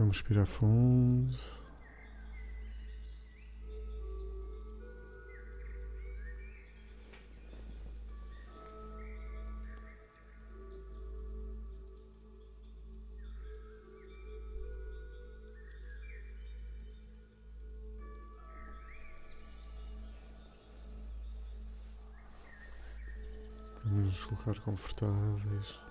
Vamos respirar fundo. Vamos nos colocar confortáveis.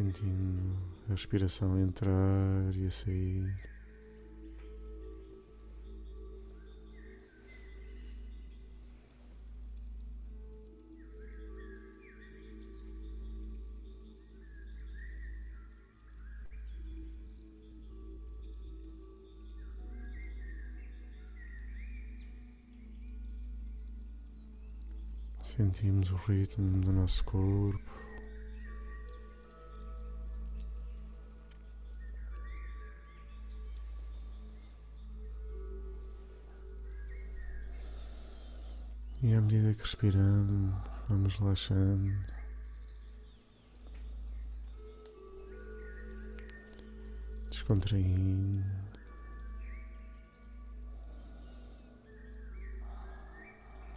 Sentindo a respiração entrar e a sair. Sentimos o ritmo do nosso corpo. Medida que respiramos, vamos relaxando. Descontraindo.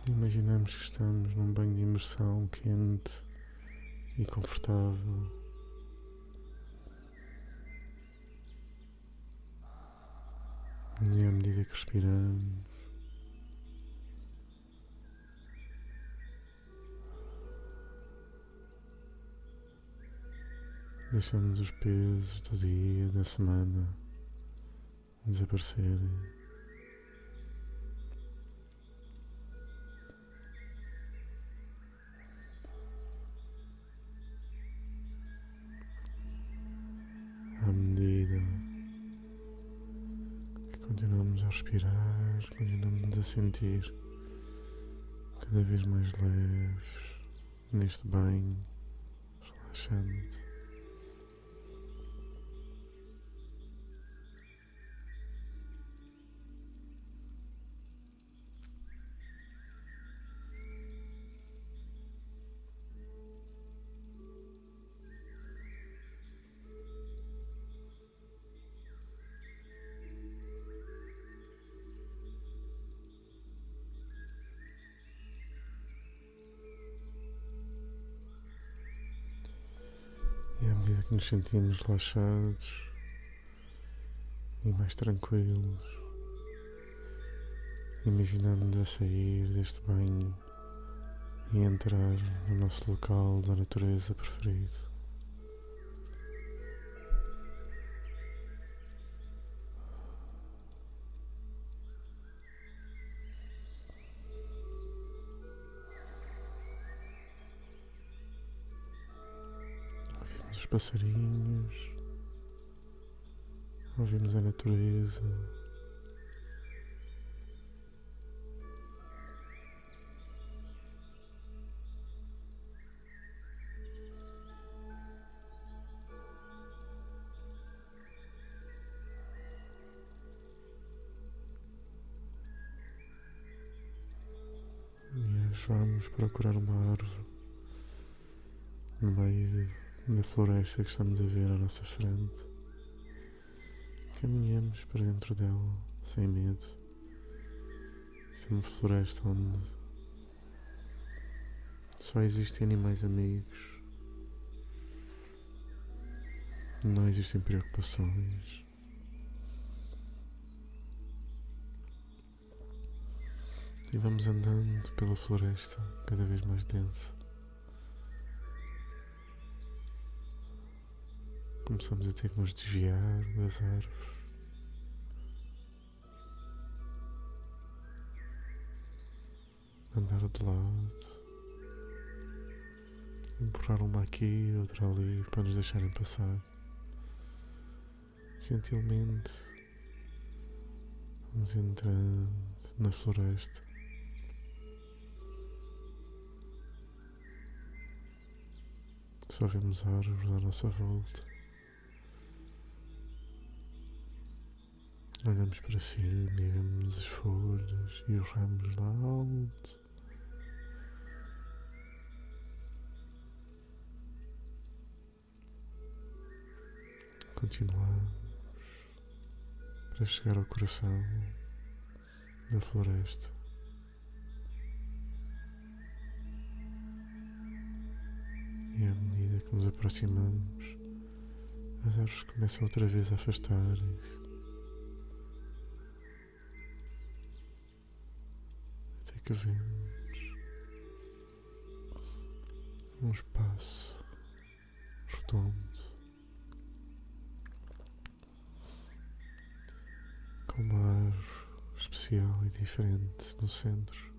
Imaginamos que estamos num banho de imersão quente e confortável. E à medida que respiramos, deixamos os pesos do dia, da semana desaparecerem. à medida que continuamos a respirar, continuamos a sentir cada vez mais leves neste banho relaxante. Que nos sentimos relaxados e mais tranquilos, imaginamos a sair deste banho e entrar no nosso local da natureza preferido. Passarinhos, ouvimos a natureza. E vamos procurar uma árvore no meio da floresta que estamos a ver à nossa frente. Caminhamos para dentro dela sem medo. Isto é floresta onde só existem animais amigos. Não existem preocupações. E vamos andando pela floresta cada vez mais densa. Começamos a ter que nos desviar das árvores. Andar de lado. Empurrar uma aqui, outra ali para nos deixarem passar. Gentilmente vamos entrando na floresta. Só vemos árvores à nossa volta. Olhamos para cima e vemos as folhas e os ramos lá alto. Continuamos para chegar ao coração da floresta. E à medida que nos aproximamos, as árvores começam outra vez a afastar-se. Até que vemos um espaço redondo com uma árvore especial e diferente no centro.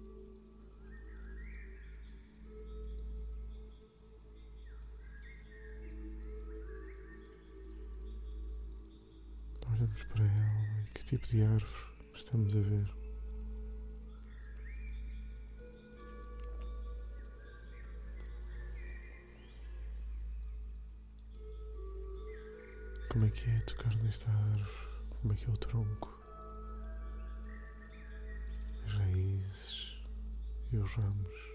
Olhamos para ela e que tipo de árvore estamos a ver. Como é que é tocar nesta árvore? Como é que é o tronco? As raízes e os ramos.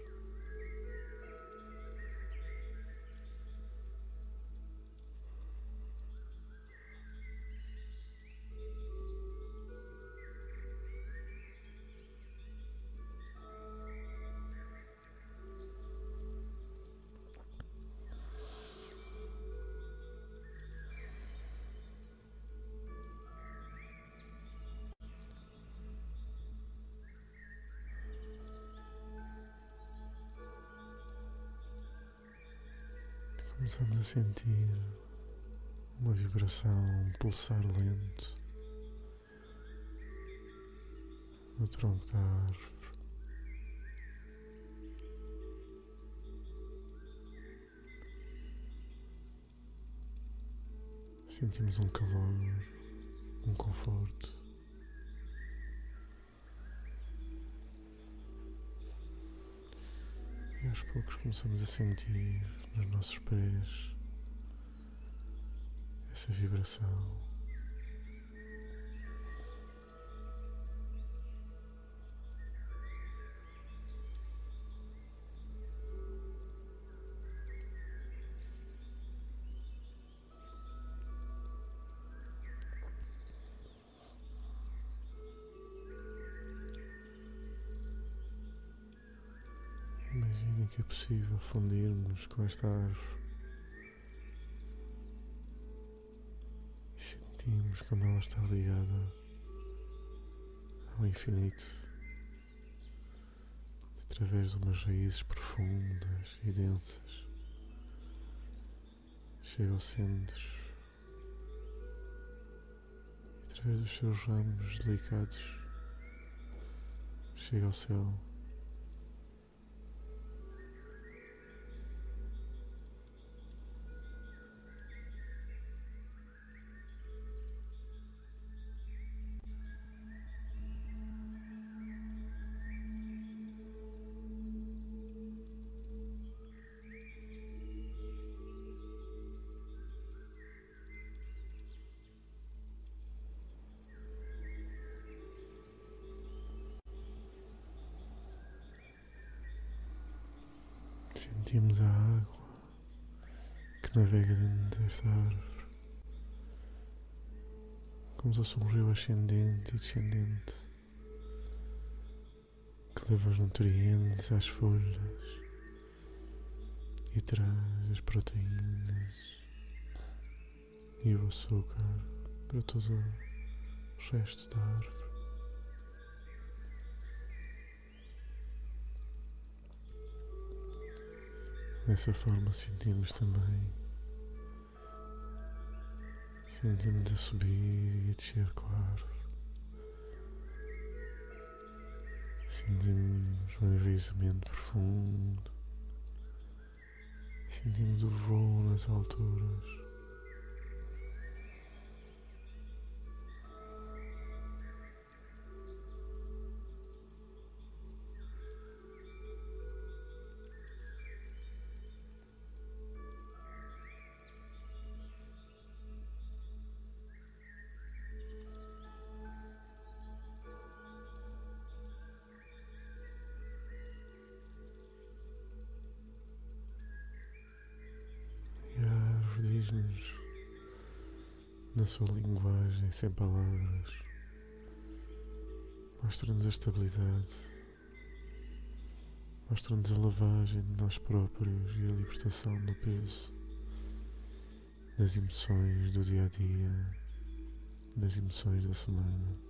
Começamos a sentir uma vibração, um pulsar lento no tronco da árvore. Sentimos um calor, um conforto. E aos poucos começamos a sentir nos nossos pés essa vibração. É possível fundirmos com esta árvore e sentimos como ela está ligada ao infinito através de umas raízes profundas e densas. Chega ao centro através dos seus ramos delicados chega ao céu. Navega dentro desta árvore, como se fosse um rio ascendente e descendente que leva os nutrientes às folhas e traz as proteínas e o açúcar para todo o resto da árvore. Dessa forma sentimos também. Sentimos a subir e a descer árvore. Sentimos um enraizamento profundo. Sentimos o voo nas alturas. A árvore diz-nos na sua linguagem, sem palavras. Mostra-nos a estabilidade, mostra-nos a lavagem de nós próprios e a libertação do peso, das emoções do dia a dia, das emoções da semana.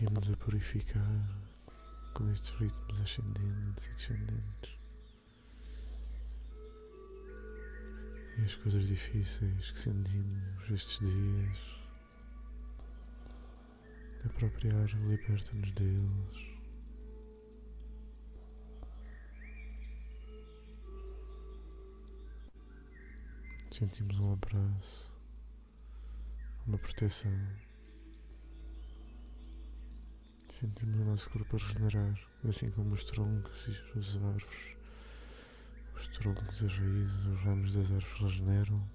Sentimos a purificar com estes ritmos ascendentes e descendentes. E as coisas difíceis que sentimos estes dias, a própria ar liberta-nos deles. Sentimos um abraço, uma proteção. Sentimos o nosso corpo a regenerar, assim como os troncos e as árvores. Os troncos, as raízes, os ramos das árvores regeneram.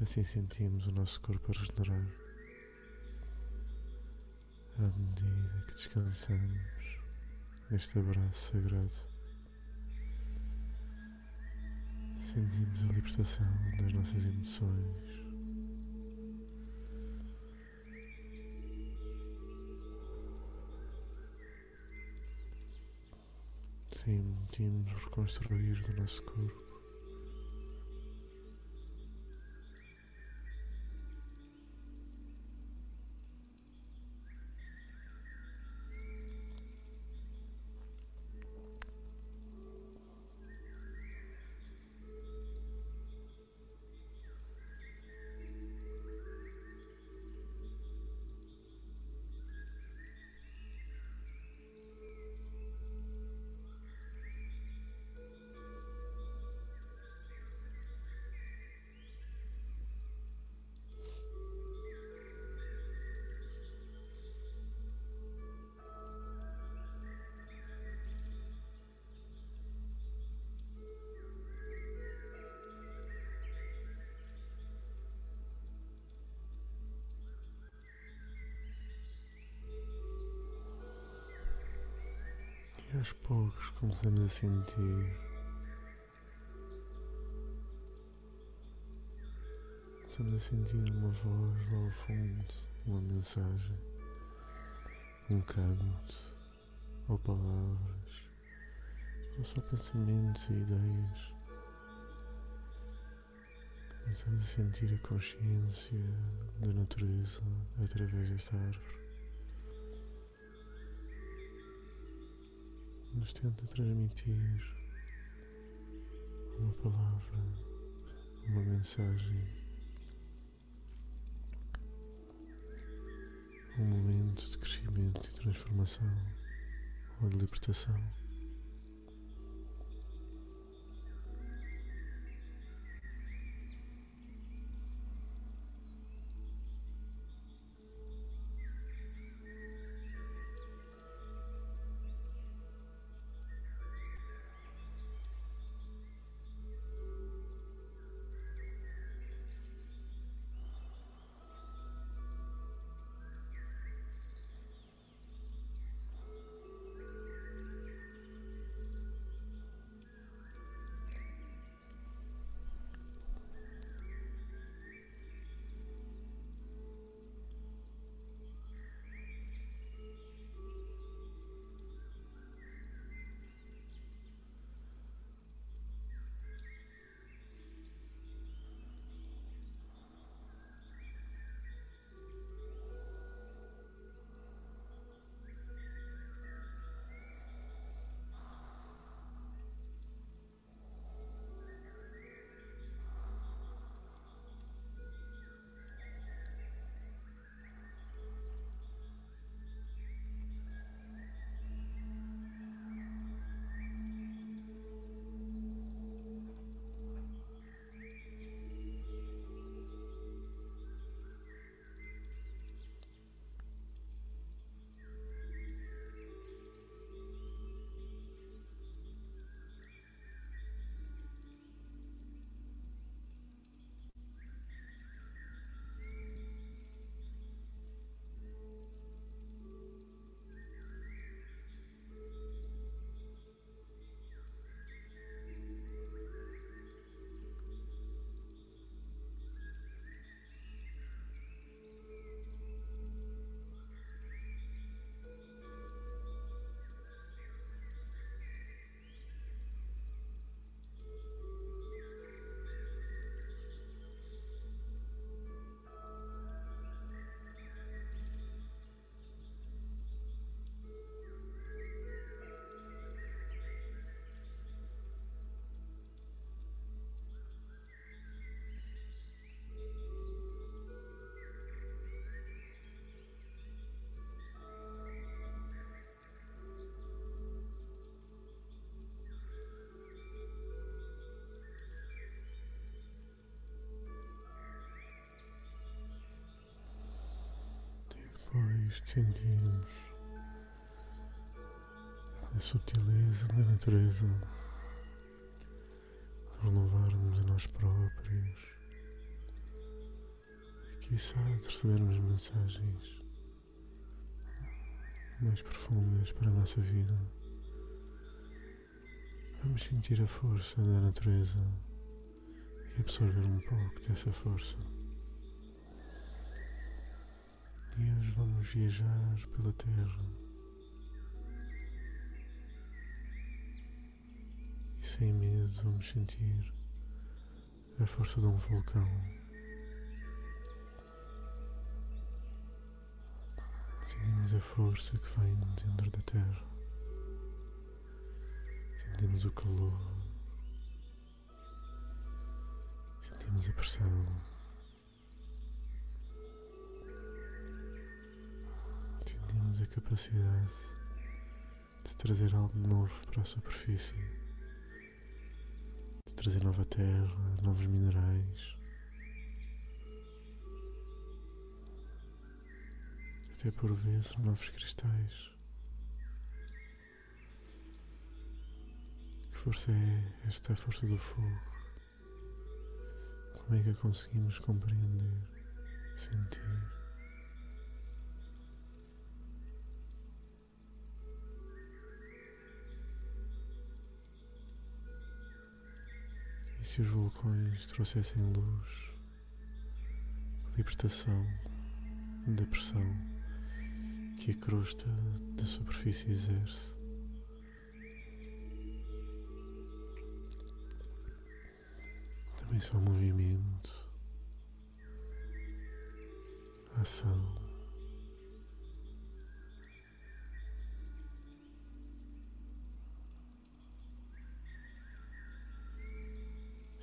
Assim sentimos o nosso corpo a regenerar. À medida que descansamos neste abraço sagrado, sentimos a libertação das nossas emoções. Sentimos reconstruir do nosso corpo. Aos poucos começamos a sentir Estamos a sentir uma voz lá ao fundo, uma mensagem, um canto, ou palavras, ou só pensamentos e ideias. Começamos a sentir a consciência da natureza através desta árvore. Nos tenta transmitir uma palavra, uma mensagem. um momento de crescimento e transformação ou de libertação. Depois de sentirmos a subtileza da natureza, de renovarmos a nós próprios e quiçá de recebermos mensagens mais profundas para a nossa vida. Vamos sentir a força da natureza e absorver um pouco dessa força. E hoje vamos viajar pela Terra. E sem medo vamos sentir a força de um vulcão. Sentimos a força que vem dentro da Terra. Sentimos o calor. Sentimos a pressão. Sentimos a capacidade de trazer algo novo para a superfície, de trazer nova terra, novos minerais, até por vezes novos cristais. Que força é esta força do fogo? Como é que a conseguimos compreender, sentir? Se os vulcões trouxessem luz, libertação da pressão que a crosta da superfície exerce? Também só movimento, ação.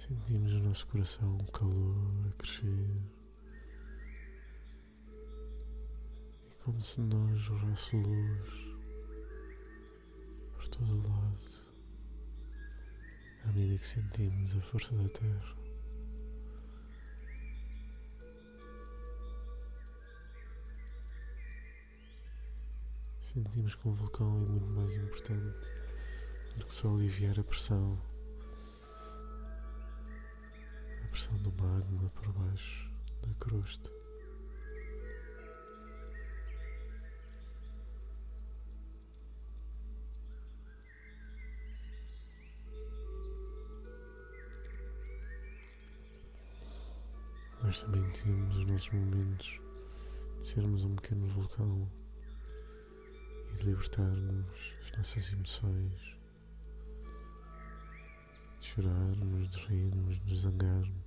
Sentimos o nosso coração o calor a crescer. E como se nós jorrasse luz por todo o lado. À medida que sentimos a força da Terra. Sentimos que um vulcão é muito mais importante do que só aliviar a pressão pressão do magma por baixo da crosta. Nós também temos os nossos momentos de sermos um pequeno vulcão e de libertarmos as nossas emoções, de chorarmos, de rirmos, de zangarmos.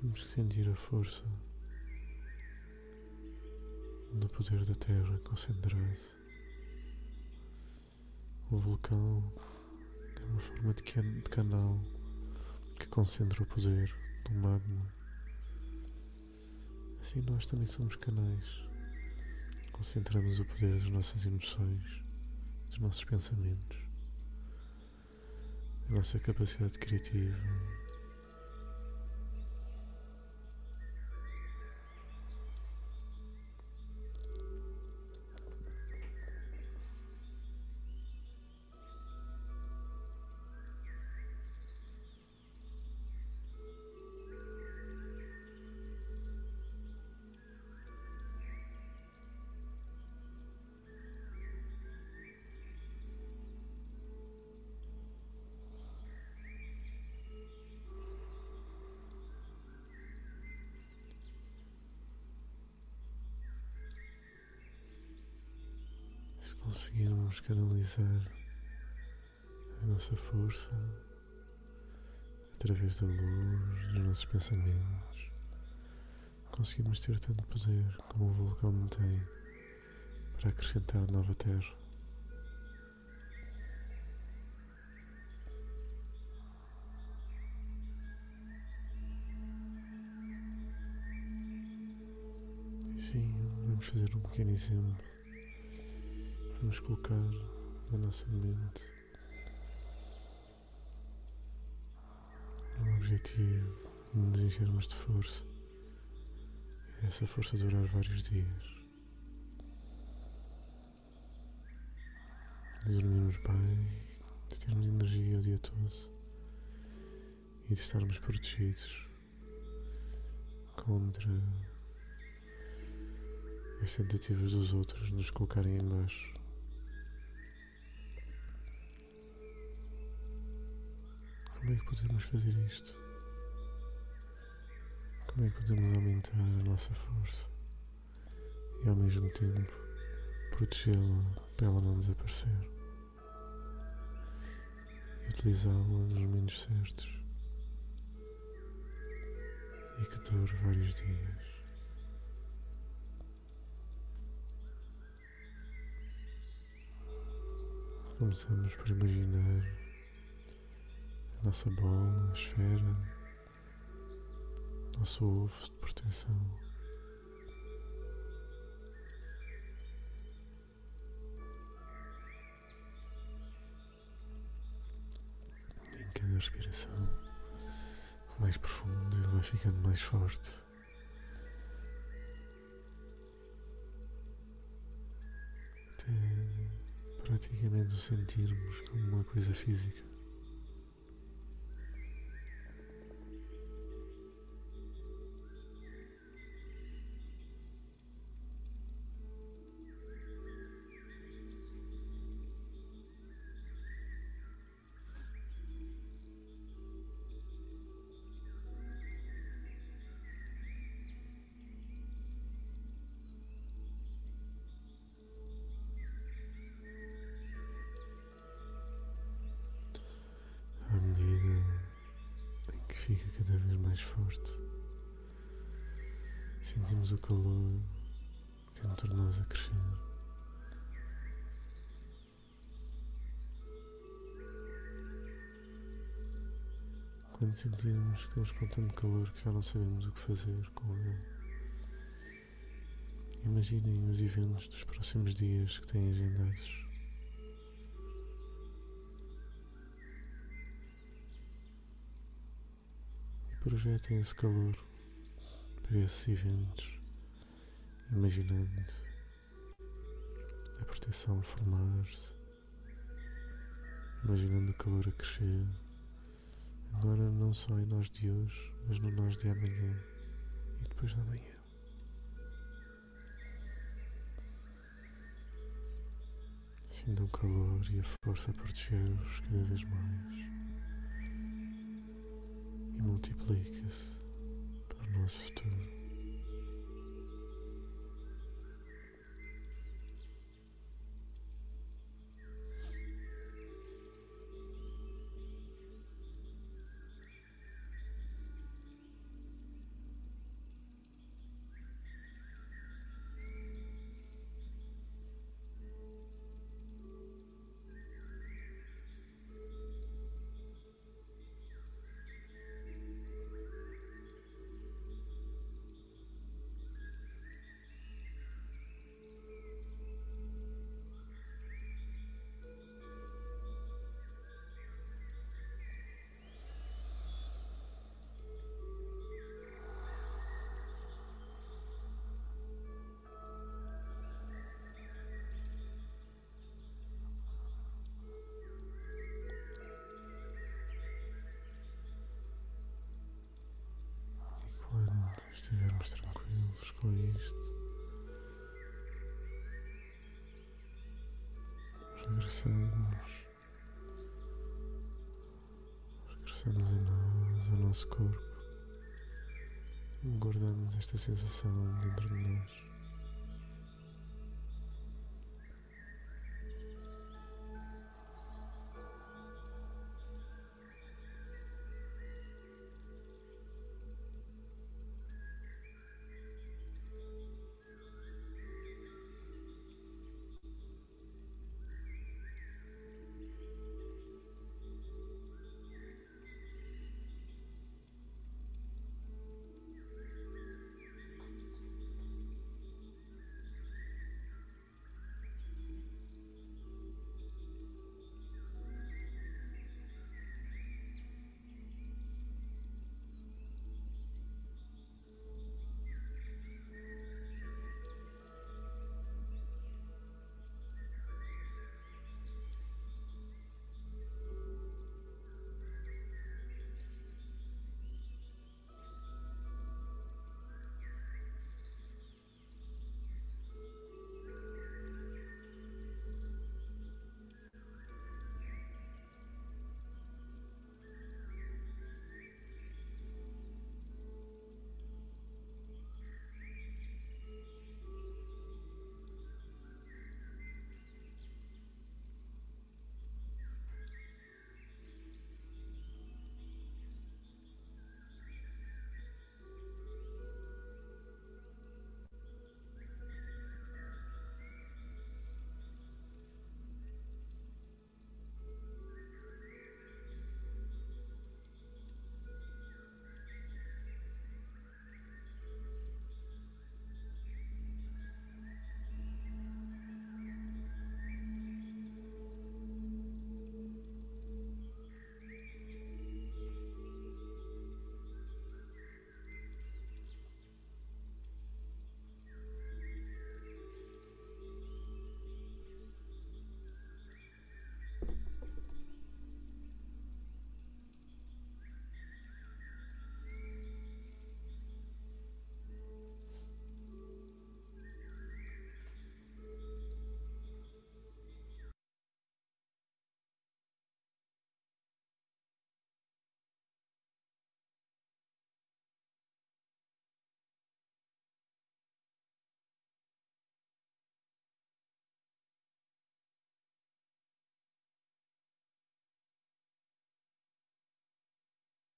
Temos que sentir a força do poder da Terra concentrado. O vulcão é uma forma de, can de canal que concentra o poder do magma. Assim nós também somos canais. Concentramos o poder das nossas emoções, dos nossos pensamentos, da nossa capacidade criativa se conseguirmos canalizar a nossa força através da luz, dos nossos pensamentos, conseguimos ter tanto poder como o vulcão tem para acrescentar nova terra. E sim, vamos fazer um pequeno exemplo Vamos colocar na nossa mente um objetivo de nos enchermos de força e essa força durar vários dias. De dormirmos bem, de termos energia o dia todo e de estarmos protegidos contra as tentativas dos outros de nos colocarem em baixo. Como é que podemos fazer isto? Como é que podemos aumentar a nossa força e ao mesmo tempo protegê-la para ela não desaparecer e utilizá-la nos momentos certos e que dure vários dias? Começamos por imaginar nossa bola, a esfera, nosso ovo de proteção. Em cada respiração, mais profundo, ele vai ficando mais forte. Até praticamente o sentirmos como uma coisa física. Fica cada vez mais forte. Sentimos o calor dentro de nós a crescer. Quando sentirmos que estamos com tanto calor que já não sabemos o que fazer com ele. Imaginem os eventos dos próximos dias que têm agendados. Projetem esse calor para esses eventos, imaginando a proteção a formar-se, imaginando o calor a crescer, agora não só em nós de hoje, mas no nós de amanhã e depois da manhã. Sintam o calor e a força a proteger-vos cada vez mais e multiplica-se para o nosso futuro. Regressamos, regressamos a nós, ao nosso corpo, guardamos esta sensação dentro de nós.